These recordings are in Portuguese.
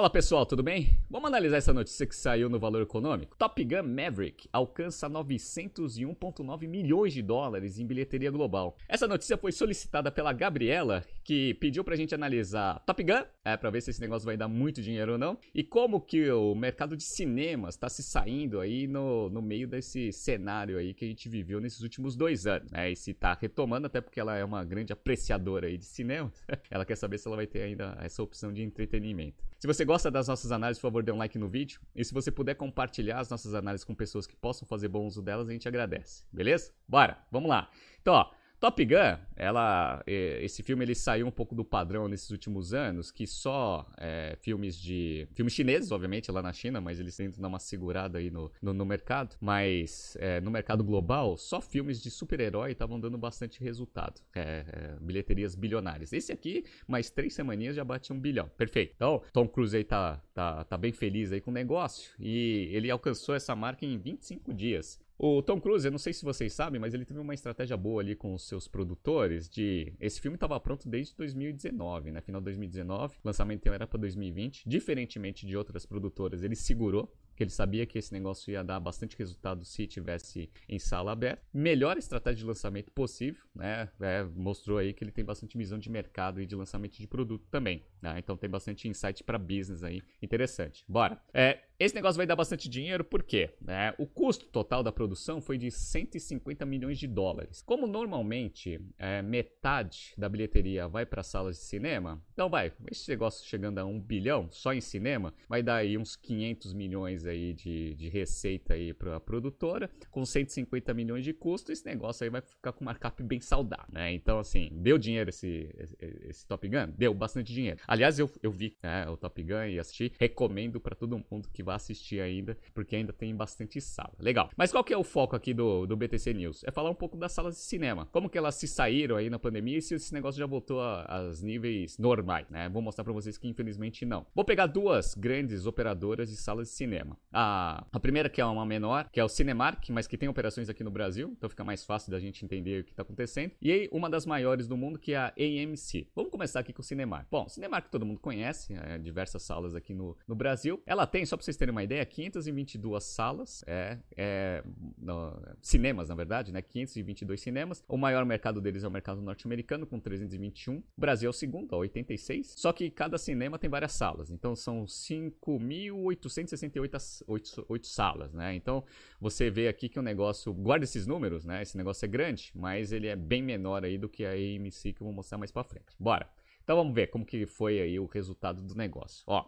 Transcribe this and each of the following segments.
Fala pessoal, tudo bem? Vamos analisar essa notícia que saiu no Valor Econômico. Top Gun Maverick alcança 901,9 milhões de dólares em bilheteria global. Essa notícia foi solicitada pela Gabriela, que pediu pra gente analisar Top Gun, é, pra ver se esse negócio vai dar muito dinheiro ou não, e como que o mercado de cinemas está se saindo aí no, no meio desse cenário aí que a gente viveu nesses últimos dois anos. Né? E se tá retomando, até porque ela é uma grande apreciadora aí de cinema, ela quer saber se ela vai ter ainda essa opção de entretenimento. Se você gosta das nossas análises, por favor, dê um like no vídeo. E se você puder compartilhar as nossas análises com pessoas que possam fazer bom uso delas, a gente agradece. Beleza? Bora, vamos lá. Então, ó, Top Gun, ela, esse filme ele saiu um pouco do padrão nesses últimos anos, que só é, filmes de filmes chineses, obviamente, lá na China, mas eles tentam dar uma segurada aí no, no, no mercado. Mas é, no mercado global, só filmes de super-herói estavam dando bastante resultado, é, é, bilheterias bilionárias. Esse aqui, mais três semaninhas já bate um bilhão, perfeito. Então, Tom Cruise aí tá, tá, tá bem feliz aí com o negócio e ele alcançou essa marca em 25 dias. O Tom Cruise, eu não sei se vocês sabem, mas ele teve uma estratégia boa ali com os seus produtores de... Esse filme estava pronto desde 2019, né? Final de 2019, lançamento era para 2020. Diferentemente de outras produtoras, ele segurou que ele sabia que esse negócio ia dar bastante resultado se tivesse em sala aberta. Melhor estratégia de lançamento possível, né? É, mostrou aí que ele tem bastante visão de mercado e de lançamento de produto também. Né? Então tem bastante insight para business aí, interessante. Bora. É, esse negócio vai dar bastante dinheiro, por quê? É, o custo total da produção foi de 150 milhões de dólares. Como normalmente é, metade da bilheteria vai para salas de cinema, então vai, esse negócio chegando a um bilhão só em cinema, vai dar aí uns 500 milhões aí de, de receita aí para a produtora, com 150 milhões de custo, esse negócio aí vai ficar com markup bem saudável, né? Então, assim, deu dinheiro esse, esse, esse Top Gun? Deu bastante dinheiro. Aliás, eu, eu vi né, o Top Gun e assisti, recomendo para todo mundo que vai assistir ainda, porque ainda tem bastante sala. Legal. Mas qual que é o foco aqui do, do BTC News? É falar um pouco das salas de cinema. Como que elas se saíram aí na pandemia e se esse negócio já voltou aos níveis normais, né? Vou mostrar para vocês que infelizmente não. Vou pegar duas grandes operadoras de salas de cinema. A, a primeira que é uma menor, que é o Cinemark, mas que tem operações aqui no Brasil, então fica mais fácil da gente entender o que está acontecendo. E aí, uma das maiores do mundo, que é a AMC. Vamos começar aqui com o Cinemark. Bom, Cinemark todo mundo conhece, é, diversas salas aqui no, no Brasil. Ela tem, só para vocês terem uma ideia, 522 salas, é, é no, cinemas, na verdade, né? 522 cinemas. O maior mercado deles é o mercado norte-americano, com 321. O Brasil é o segundo, 86. Só que cada cinema tem várias salas, então são 5.868 salas, né? Então você vê aqui que o negócio, guarda esses números, né? Esse negócio é grande, mas ele é bem menor aí do que a AMC que eu vou mostrar mais para frente. Bora. Então vamos ver como que foi aí o resultado do negócio. Ó,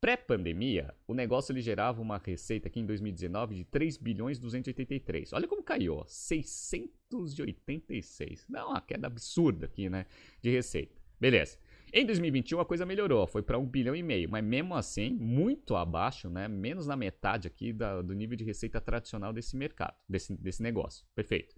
pré-pandemia, o negócio ele gerava uma receita aqui em 2019 de 3 bilhões 283. Olha como caiu, ó, 686. Dá uma queda absurda aqui, né, de receita. Beleza. Em 2021 a coisa melhorou, foi para 1 bilhão e meio, mas mesmo assim muito abaixo, né, menos na metade aqui da, do nível de receita tradicional desse mercado, desse, desse negócio. Perfeito.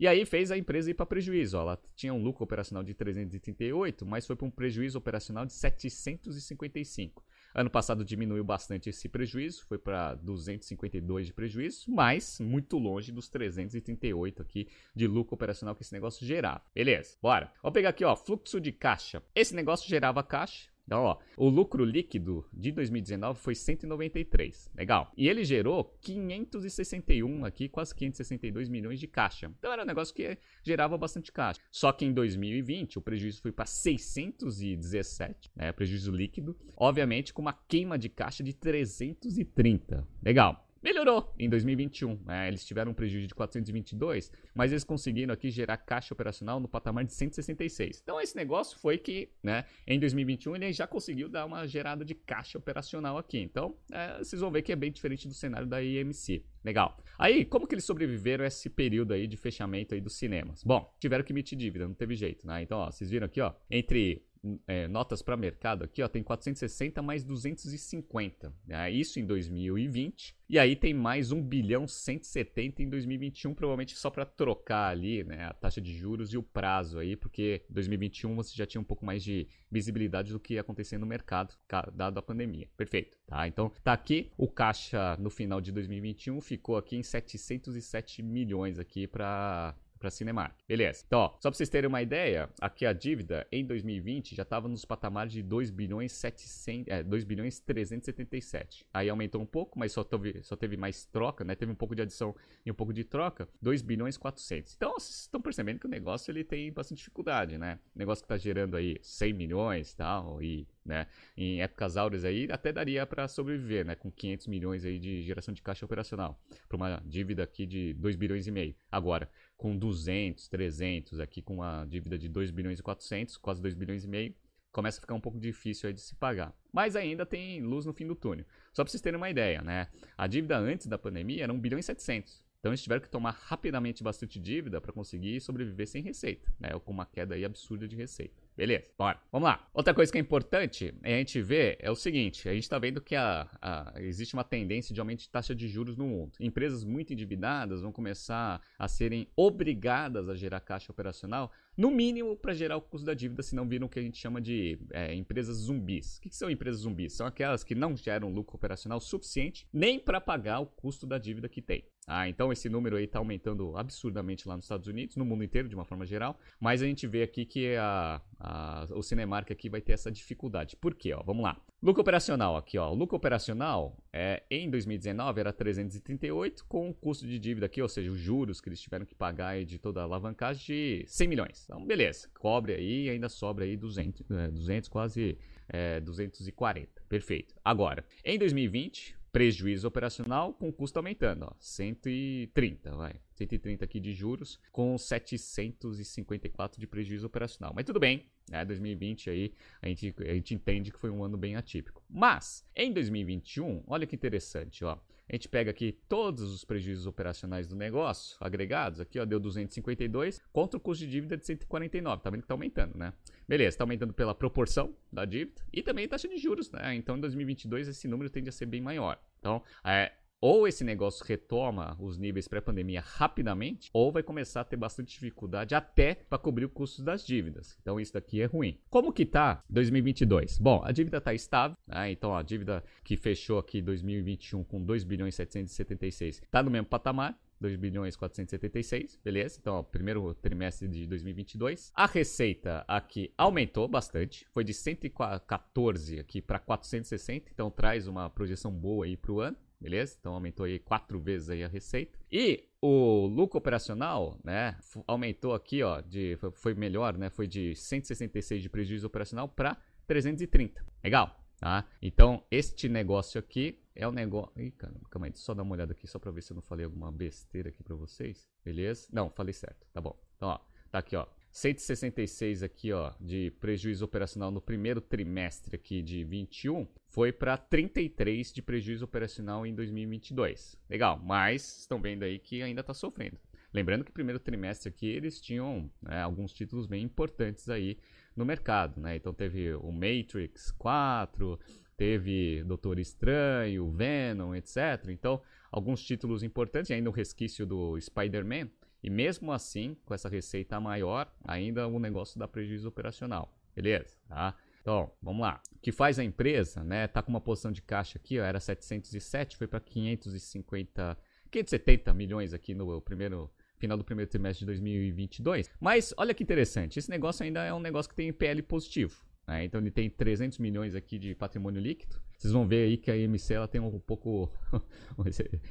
E aí fez a empresa ir para prejuízo. Ó. Ela tinha um lucro operacional de 338, mas foi para um prejuízo operacional de 755. Ano passado diminuiu bastante esse prejuízo, foi para 252 de prejuízo, mas muito longe dos 338 aqui de lucro operacional que esse negócio gerava. Beleza, bora. Vamos pegar aqui, ó, fluxo de caixa. Esse negócio gerava caixa, então, ó, o lucro líquido de 2019 foi 193. Legal. E ele gerou 561 aqui, quase 562 milhões de caixa. Então era um negócio que gerava bastante caixa. Só que em 2020 o prejuízo foi para 617, né? Prejuízo líquido. Obviamente com uma queima de caixa de 330. Legal. Melhorou em 2021. Né? Eles tiveram um prejuízo de 422, mas eles conseguiram aqui gerar caixa operacional no patamar de 166. Então esse negócio foi que, né, em 2021 ele já conseguiu dar uma gerada de caixa operacional aqui. Então é, vocês vão ver que é bem diferente do cenário da IMC. Legal. Aí, como que eles sobreviveram a esse período aí de fechamento aí dos cinemas? Bom, tiveram que emitir dívida, não teve jeito, né? Então, ó, vocês viram aqui, ó, entre é, notas para mercado aqui, ó, tem 460 mais 250. Né? Isso em 2020. E aí tem mais 1 bilhão 170 em 2021, provavelmente só para trocar ali né, a taxa de juros e o prazo aí, porque 2021 você já tinha um pouco mais de visibilidade do que ia acontecer no mercado, dado a pandemia. Perfeito. Tá? Então tá aqui o caixa no final de 2021 ficou aqui em 707 milhões aqui para para Cinemark. Beleza. Então, ó, só para vocês terem uma ideia, aqui a dívida em 2020 já estava nos patamares de 2 bilhões 700, é, 2 bilhões 377. Aí aumentou um pouco, mas só teve, só teve mais troca, né? Teve um pouco de adição e um pouco de troca, 2 bilhões 400. Então, vocês estão percebendo que o negócio ele tem bastante dificuldade, né? O negócio que está gerando aí 100 milhões, tal, e né? Em épocas áureas aí até daria para sobreviver, né? Com 500 milhões aí de geração de caixa operacional para uma dívida aqui de 2 bilhões e meio. Agora, com 200, 300 aqui com uma dívida de 2 bilhões e 400, quase 2 bilhões e meio, começa a ficar um pouco difícil de se pagar. Mas ainda tem luz no fim do túnel. Só para vocês terem uma ideia, né? A dívida antes da pandemia era 1 bilhão e 700. Então eles tiveram que tomar rapidamente bastante dívida para conseguir sobreviver sem receita, né? Ou com uma queda absurda de receita. Beleza, bora. Vamos lá. Outra coisa que é importante é a gente ver é o seguinte: a gente está vendo que a, a, existe uma tendência de aumento de taxa de juros no mundo. Empresas muito endividadas vão começar a serem obrigadas a gerar caixa operacional, no mínimo para gerar o custo da dívida, se não viram o que a gente chama de é, empresas zumbis. O que, que são empresas zumbis? São aquelas que não geram lucro operacional suficiente nem para pagar o custo da dívida que tem. Ah, então esse número aí está aumentando absurdamente lá nos Estados Unidos, no mundo inteiro de uma forma geral, mas a gente vê aqui que a, a, o Cinemark aqui vai ter essa dificuldade. Por quê? Ó, vamos lá. Lucro operacional aqui, ó. Lucro operacional é, em 2019 era 338 com o custo de dívida aqui, ou seja, os juros que eles tiveram que pagar de toda a alavancagem de 100 milhões. Então, beleza. Cobre aí e ainda sobra aí 200, 200 é, quase é, 240. Perfeito. Agora, em 2020, prejuízo operacional com custo aumentando, ó, 130, vai. 130 aqui de juros com 754 de prejuízo operacional. Mas tudo bem, né? 2020 aí a gente, a gente entende que foi um ano bem atípico. Mas em 2021, olha que interessante, ó. A gente pega aqui todos os prejuízos operacionais do negócio, agregados, aqui ó, deu 252 contra o custo de dívida de 149. Tá vendo que tá aumentando, né? Beleza, tá aumentando pela proporção da dívida e também taxa de juros, né? Então em 2022 esse número tende a ser bem maior. Então, é, ou esse negócio retoma os níveis pré-pandemia rapidamente, ou vai começar a ter bastante dificuldade até para cobrir o custo das dívidas. Então isso daqui é ruim. Como que tá 2022? Bom, a dívida está estável, né? então a dívida que fechou aqui 2021 com 2 bilhões 776 está no mesmo patamar. 2 bilhões 476, beleza? Então, ó, primeiro trimestre de 2022. A receita aqui aumentou bastante, foi de 114 aqui para 460, então traz uma projeção boa aí para o ano beleza? Então aumentou aí quatro vezes aí a receita. E o lucro operacional, né, aumentou aqui, ó, de, foi melhor, né, foi de 166 de prejuízo operacional para 330. Legal, tá? Então, este negócio aqui é o negócio... Ih, caramba, calma aí, só dar uma olhada aqui só para ver se eu não falei alguma besteira aqui para vocês. Beleza? Não, falei certo, tá bom. Então, ó, tá aqui, ó, 166 aqui, ó, de prejuízo operacional no primeiro trimestre aqui de 21, foi para 33 de prejuízo operacional em 2022. Legal, mas estão vendo aí que ainda está sofrendo. Lembrando que primeiro trimestre aqui eles tinham né, alguns títulos bem importantes aí no mercado, né? Então teve o Matrix 4, teve Doutor Estranho, Venom, etc. Então, alguns títulos importantes, e ainda o resquício do Spider-Man, e mesmo assim, com essa receita maior, ainda o negócio dá prejuízo operacional. Beleza? Tá? Então, vamos lá. O que faz a empresa, né? Tá com uma posição de caixa aqui, ó, era 707, foi para 550, 570 milhões aqui no primeiro final do primeiro trimestre de 2022. Mas olha que interessante, esse negócio ainda é um negócio que tem PL positivo. Né? Então ele tem 300 milhões aqui de patrimônio líquido. Vocês vão ver aí que a IMC ela tem um pouco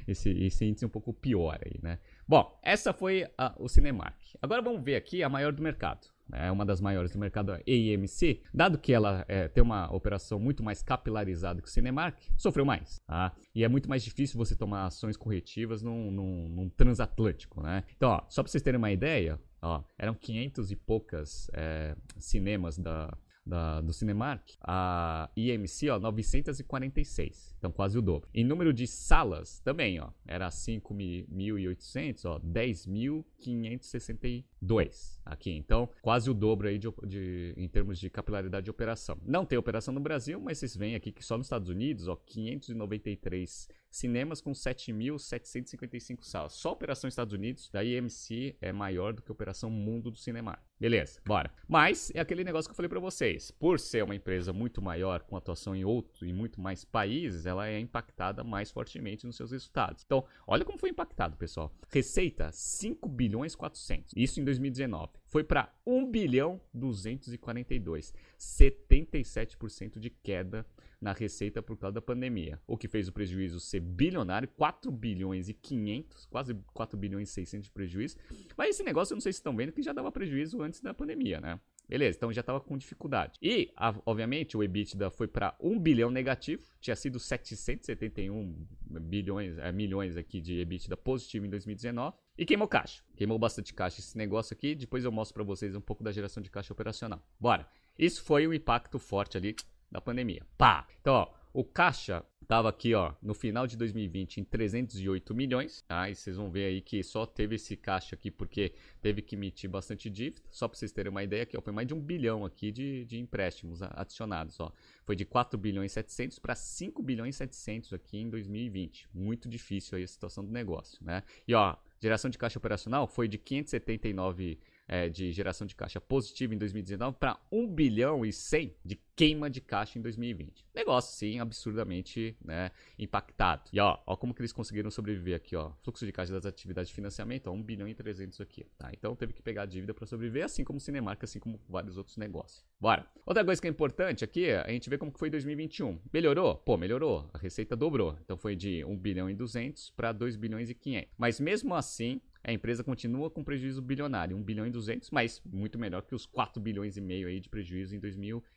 esse, esse, índice um pouco pior aí, né? Bom, essa foi a, o Cinemark. Agora vamos ver aqui a maior do mercado. É uma das maiores do mercado, a EMC, dado que ela é, tem uma operação muito mais capilarizada que o Cinemark, sofreu mais. Tá? E é muito mais difícil você tomar ações corretivas num, num, num transatlântico. Né? Então, ó, só para vocês terem uma ideia, ó, eram 500 e poucas é, cinemas da, da, do Cinemark, a IMC, ó, 946, então quase o dobro. Em número de salas, também, ó, era 5.800, ó, 10.562 aqui. Então, quase o dobro aí de, de, em termos de capilaridade de operação. Não tem operação no Brasil, mas vocês veem aqui que só nos Estados Unidos, ó, 593 cinemas com 7.755 salas. Só a operação Estados Unidos da IMC é maior do que a operação Mundo do Cinemark. Beleza, bora. Mas é aquele negócio que eu falei para vocês. Por ser uma empresa muito maior, com atuação em outro e muito mais países, ela é impactada mais fortemente nos seus resultados. Então, olha como foi impactado, pessoal. Receita 5 bilhões 400. Isso em 2019. Foi para 1 bilhão 242. 77% de queda na receita por causa da pandemia, o que fez o prejuízo ser bilionário, 4 bilhões e 500, quase 4 bilhões e 600 de prejuízo. Mas esse negócio eu não sei se estão vendo que já dava prejuízo antes da pandemia, né? Beleza, então já estava com dificuldade. E, obviamente, o EBITDA foi para 1 bilhão negativo, tinha sido 771 bilhões, é, milhões aqui de EBITDA positivo em 2019. E queimou caixa. Queimou bastante caixa esse negócio aqui. Depois eu mostro para vocês um pouco da geração de caixa operacional. Bora. Isso foi o impacto forte ali da pandemia. Pá! Então, ó, o caixa estava aqui, ó, no final de 2020 em 308 milhões, tá? E vocês vão ver aí que só teve esse caixa aqui porque teve que emitir bastante dívida. Só para vocês terem uma ideia aqui, ó, foi mais de um bilhão aqui de, de empréstimos adicionados, ó. Foi de 4 bilhões e 700 para 5 bilhões e 700 aqui em 2020. Muito difícil aí a situação do negócio, né? E ó, geração de caixa operacional foi de 579 é, de geração de caixa positiva em 2019 para 1 bilhão e 100 de queima de caixa em 2020. Negócio, sim, absurdamente né, impactado. E ó, ó como que eles conseguiram sobreviver aqui, ó. Fluxo de caixa das atividades de financiamento, ó, 1 bilhão e 300 aqui, tá? Então teve que pegar dívida para sobreviver, assim como o Cinemark, assim como vários outros negócios. Bora. Outra coisa que é importante aqui, a gente vê como que foi 2021. Melhorou? Pô, melhorou. A receita dobrou. Então foi de 1 bilhão e 200 para 2 bilhões e 500. Mas mesmo assim, a empresa continua com prejuízo bilionário, 1 bilhão e 200, mas muito melhor que os 4 bilhões e meio aí de prejuízo em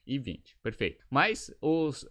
2020. Perfeito. Mas os,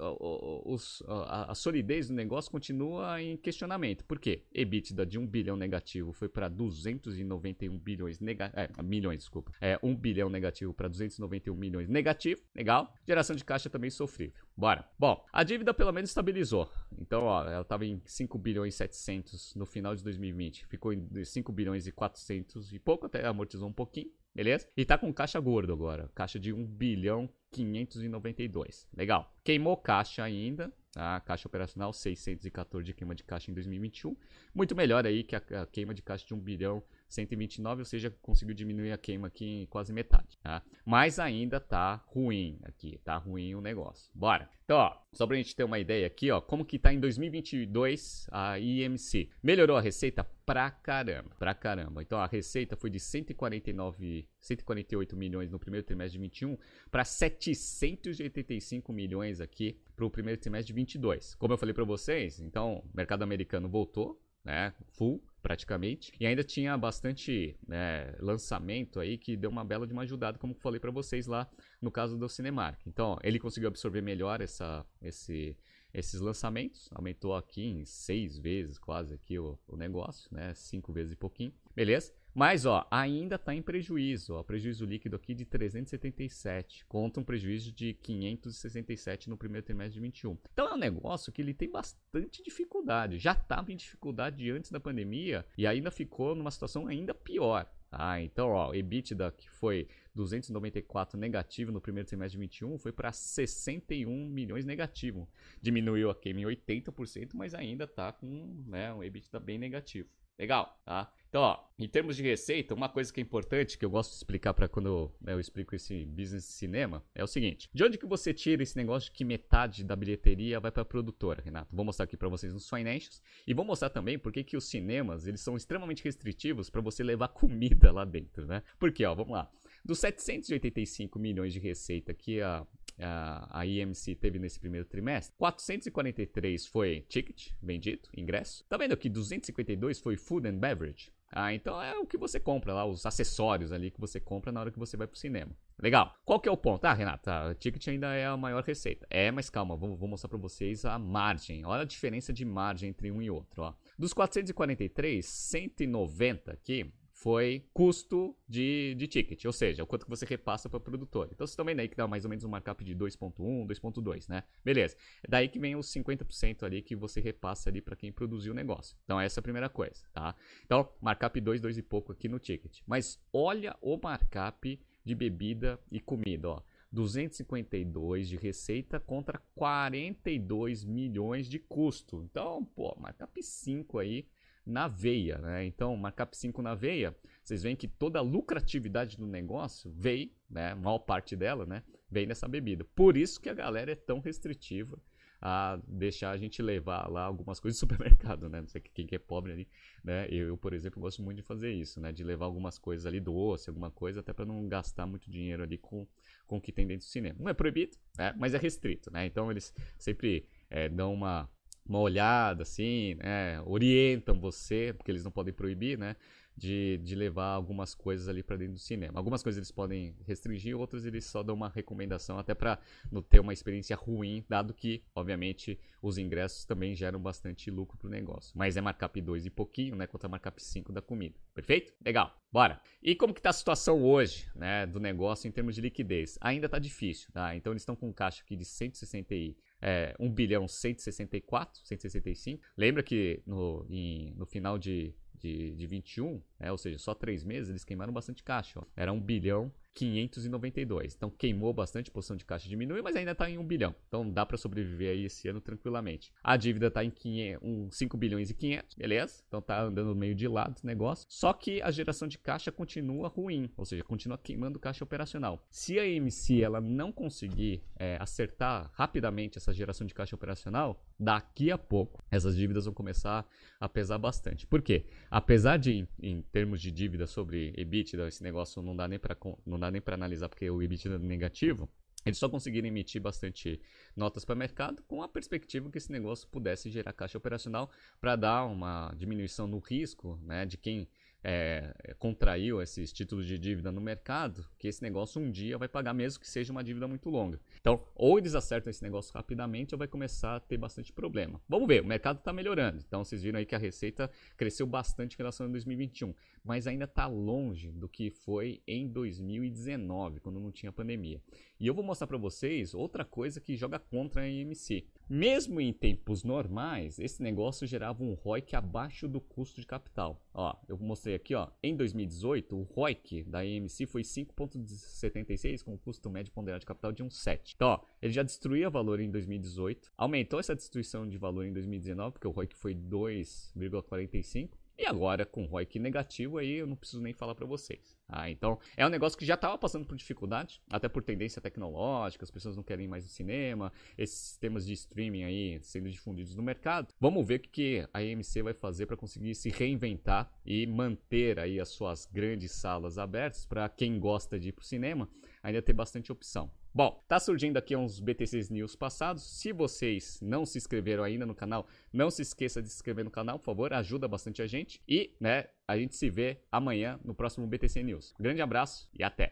os, a, solidez do negócio continua em questionamento. Por quê? EBITDA de 1 bilhão negativo foi para 291 bilhões nega, é, milhões, desculpa. É, 1 bilhão negativo para 291 milhões negativo. Legal. Geração de caixa também sofrível. Bora. Bom, a dívida pelo menos estabilizou. Então, ó, ela estava em 5 bilhões e 700 no final de 2020. Ficou em 5 bilhões e 400 e pouco, até amortizou um pouquinho. Beleza? E tá com caixa gordo agora. Caixa de 1 bilhão 592. Legal. Queimou caixa ainda. A caixa operacional 614 de queima de caixa em 2021. Muito melhor aí que a, a queima de caixa de 1 bilhão 129, ou seja, conseguiu diminuir a queima aqui em quase metade, tá? Mas ainda tá ruim aqui, tá ruim o negócio. Bora! Então, ó, só pra gente ter uma ideia aqui, ó, como que tá em 2022 a IMC. Melhorou a receita pra caramba, pra caramba. Então, a receita foi de 149, 148 milhões no primeiro trimestre de 21 para 785 milhões aqui pro primeiro trimestre de 22. Como eu falei para vocês, então, o mercado americano voltou, né, full, praticamente. E ainda tinha bastante né, lançamento aí que deu uma bela de uma ajudada, como falei para vocês lá no caso do Cinemark. Então, ele conseguiu absorver melhor essa, esse, esses lançamentos, aumentou aqui em seis vezes quase aqui o, o negócio, né? Cinco vezes e pouquinho, beleza? Mas, ó, ainda está em prejuízo. Ó, prejuízo líquido aqui de 377, contra um prejuízo de 567 no primeiro trimestre de 21. Então é um negócio que ele tem bastante dificuldade. Já estava em dificuldade antes da pandemia e ainda ficou numa situação ainda pior. Tá? Então, ó, EBITDA que foi 294 negativo no primeiro trimestre de 21 foi para 61 milhões negativo. Diminuiu a queima em 80%, mas ainda está com né, um EBITDA bem negativo. Legal, tá? Então, ó, em termos de receita, uma coisa que é importante, que eu gosto de explicar para quando eu, né, eu, explico esse business de cinema, é o seguinte: de onde que você tira esse negócio de que metade da bilheteria vai para a produtora, Renato? Vou mostrar aqui para vocês nos financials e vou mostrar também por que os cinemas eles são extremamente restritivos para você levar comida lá dentro, né? Porque, ó, vamos lá. Dos 785 milhões de receita que a a, IMC teve nesse primeiro trimestre, 443 foi ticket vendido, ingresso. Tá vendo aqui? 252 foi food and beverage. Ah, então é o que você compra lá, os acessórios ali que você compra na hora que você vai pro cinema. Legal. Qual que é o ponto? Ah, Renata, o ticket ainda é a maior receita. É, mas calma, vou, vou mostrar para vocês a margem. Olha a diferença de margem entre um e outro. Ó. Dos 443, 190 aqui foi custo de, de ticket, ou seja, o quanto que você repassa para o produtor. Então vocês estão vendo aí que dá mais ou menos um markup de 2.1, 2.2, né? Beleza. É daí que vem os 50% ali que você repassa ali para quem produziu o negócio. Então essa é a primeira coisa, tá? Então, markup 2, 2 e pouco aqui no ticket. Mas olha o markup de bebida e comida, ó. 252 de receita contra 42 milhões de custo. Então, pô, markup 5 aí na veia, né? Então, markup 5 na veia, vocês veem que toda a lucratividade do negócio veio, né, maior parte dela, né, vem nessa bebida. Por isso que a galera é tão restritiva a deixar a gente levar lá algumas coisas do supermercado, né? Não sei quem que é pobre ali, né? Eu, por exemplo, gosto muito de fazer isso, né? De levar algumas coisas ali doce, alguma coisa, até para não gastar muito dinheiro ali com, com o que tem dentro do cinema. Não é proibido, né? mas é restrito, né? Então eles sempre é, dão uma, uma olhada assim, né? Orientam você, porque eles não podem proibir, né? de, de levar algumas coisas ali para dentro do cinema. Algumas coisas eles podem restringir, outras eles só dão uma recomendação até para não ter uma experiência ruim, dado que, obviamente, os ingressos também geram bastante lucro para o negócio. Mas é markup 2 e pouquinho, né, contra markup 5 da comida. Perfeito? Legal. Bora. E como que tá a situação hoje, né, do negócio em termos de liquidez? Ainda tá difícil, tá? Então eles estão com um caixa aqui de 160 é, 1 bilhão 164, 165. Lembra que no, em, no final de de, de 21, né, ou seja, só três meses, eles queimaram bastante caixa. Ó. Era 1 bilhão 592. Então queimou bastante, a posição de caixa diminuiu, mas ainda está em 1 bilhão. Então dá para sobreviver aí esse ano tranquilamente. A dívida está em 500, um, 5 bilhões e 500, beleza? Então tá andando meio de lado o negócio. Só que a geração de caixa continua ruim, ou seja, continua queimando caixa operacional. Se a AMC ela não conseguir é, acertar rapidamente essa geração de caixa operacional, daqui a pouco essas dívidas vão começar a pesar bastante. Por quê? Apesar de, em termos de dívida sobre EBITDA, esse negócio não dá nem para dá nem para analisar porque o EBITDA é negativo, eles só conseguiram emitir bastante notas para o mercado com a perspectiva que esse negócio pudesse gerar caixa operacional para dar uma diminuição no risco né, de quem é, contraiu esses títulos de dívida no mercado, que esse negócio um dia vai pagar mesmo que seja uma dívida muito longa. Então, ou eles acertam esse negócio rapidamente ou vai começar a ter bastante problema. Vamos ver, o mercado está melhorando. Então, vocês viram aí que a receita cresceu bastante em relação a 2021, mas ainda está longe do que foi em 2019, quando não tinha pandemia. E eu vou mostrar para vocês outra coisa que joga contra a AMC. Mesmo em tempos normais, esse negócio gerava um ROIC abaixo do custo de capital. Ó, eu mostrei aqui, ó, em 2018, o ROIC da AMC foi 5,76 com custo médio ponderado de capital de 1,7. Então, ó, ele já destruía valor em 2018, aumentou essa destruição de valor em 2019, porque o ROIC foi 2,45 e agora, com ROIC negativo, aí eu não preciso nem falar para vocês. Ah, então, é um negócio que já estava passando por dificuldade, até por tendência tecnológica, as pessoas não querem mais o cinema, esses sistemas de streaming aí sendo difundidos no mercado. Vamos ver o que a AMC vai fazer para conseguir se reinventar e manter aí as suas grandes salas abertas para quem gosta de ir para o cinema ainda ter bastante opção. Bom, tá surgindo aqui uns BTCs News passados. Se vocês não se inscreveram ainda no canal, não se esqueça de se inscrever no canal, por favor, ajuda bastante a gente. E, né, a gente se vê amanhã no próximo BTC News. Grande abraço e até!